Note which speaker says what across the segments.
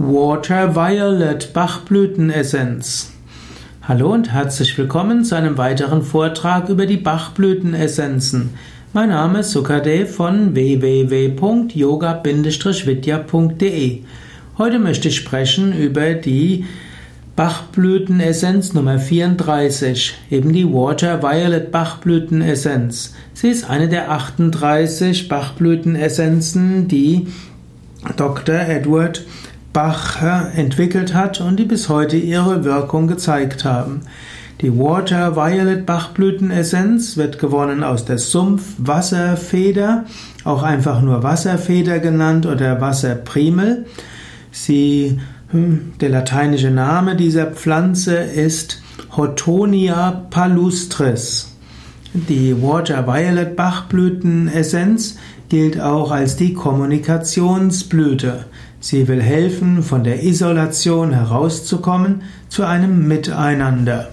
Speaker 1: Water Violet Bachblütenessenz. Hallo und herzlich willkommen zu einem weiteren Vortrag über die Bachblütenessenzen. Mein Name ist Sukadev von www.yoga-vidya.de. Heute möchte ich sprechen über die Bachblütenessenz Nummer 34, eben die Water Violet Bachblütenessenz. Sie ist eine der 38 Bachblütenessenzen, die Dr. Edward Bach entwickelt hat und die bis heute ihre Wirkung gezeigt haben. Die Water Violet Bachblütenessenz wird gewonnen aus der Sumpfwasserfeder, auch einfach nur Wasserfeder genannt oder Wasserprimel. Sie, hm, der lateinische Name dieser Pflanze ist Hotonia palustris. Die Water Violet Bachblütenessenz gilt auch als die Kommunikationsblüte. Sie will helfen, von der Isolation herauszukommen zu einem Miteinander.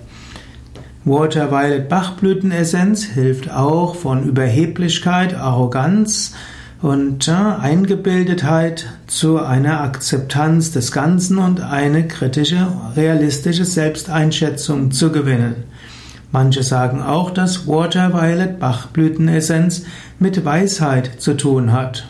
Speaker 1: Water Violet Bachblütenessenz hilft auch von Überheblichkeit, Arroganz und Eingebildetheit zu einer Akzeptanz des Ganzen und eine kritische, realistische Selbsteinschätzung zu gewinnen. Manche sagen auch, dass Water Violet Bachblütenessenz mit Weisheit zu tun hat.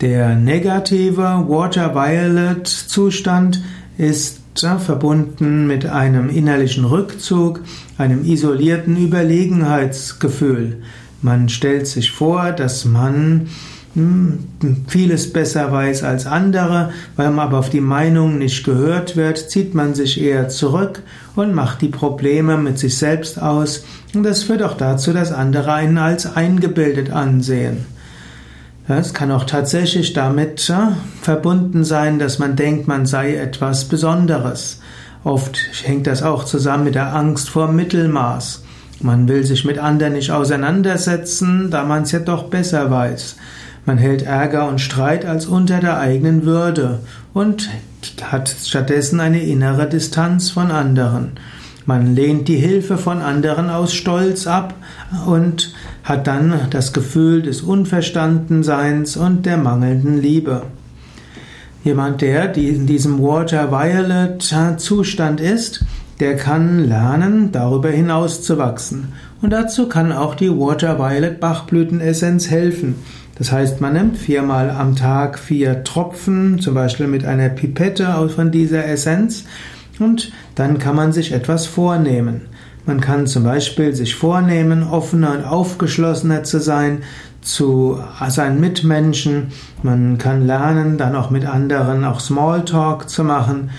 Speaker 1: Der negative Water Violet Zustand ist verbunden mit einem innerlichen Rückzug, einem isolierten Überlegenheitsgefühl. Man stellt sich vor, dass man hm, vieles besser weiß als andere, weil man aber auf die Meinung nicht gehört wird, zieht man sich eher zurück und macht die Probleme mit sich selbst aus. Und das führt auch dazu, dass andere einen als eingebildet ansehen. Es kann auch tatsächlich damit ja, verbunden sein, dass man denkt, man sei etwas Besonderes. Oft hängt das auch zusammen mit der Angst vor Mittelmaß. Man will sich mit anderen nicht auseinandersetzen, da man es ja doch besser weiß. Man hält Ärger und Streit als unter der eigenen Würde und hat stattdessen eine innere Distanz von anderen. Man lehnt die Hilfe von anderen aus Stolz ab und hat dann das Gefühl des Unverstandenseins und der mangelnden Liebe. Jemand, der in diesem Water Violet Zustand ist, der kann lernen, darüber hinaus zu wachsen. Und dazu kann auch die Water Violet Bachblütenessenz helfen. Das heißt, man nimmt viermal am Tag vier Tropfen, zum Beispiel mit einer Pipette von dieser Essenz, und dann kann man sich etwas vornehmen. Man kann zum Beispiel sich vornehmen, offener und aufgeschlossener zu sein zu seinen Mitmenschen. Man kann lernen, dann auch mit anderen auch Smalltalk zu machen.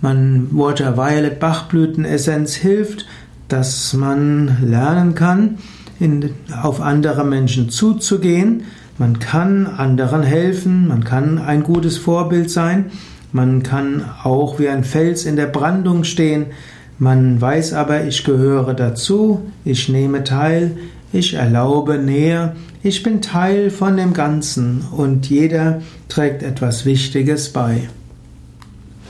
Speaker 1: Man Water Violet Bachblütenessenz hilft, dass man lernen kann, in, auf andere Menschen zuzugehen. Man kann anderen helfen, man kann ein gutes Vorbild sein, man kann auch wie ein Fels in der Brandung stehen, man weiß aber, ich gehöre dazu, ich nehme teil, ich erlaube Nähe, ich bin Teil von dem Ganzen und jeder trägt etwas Wichtiges bei.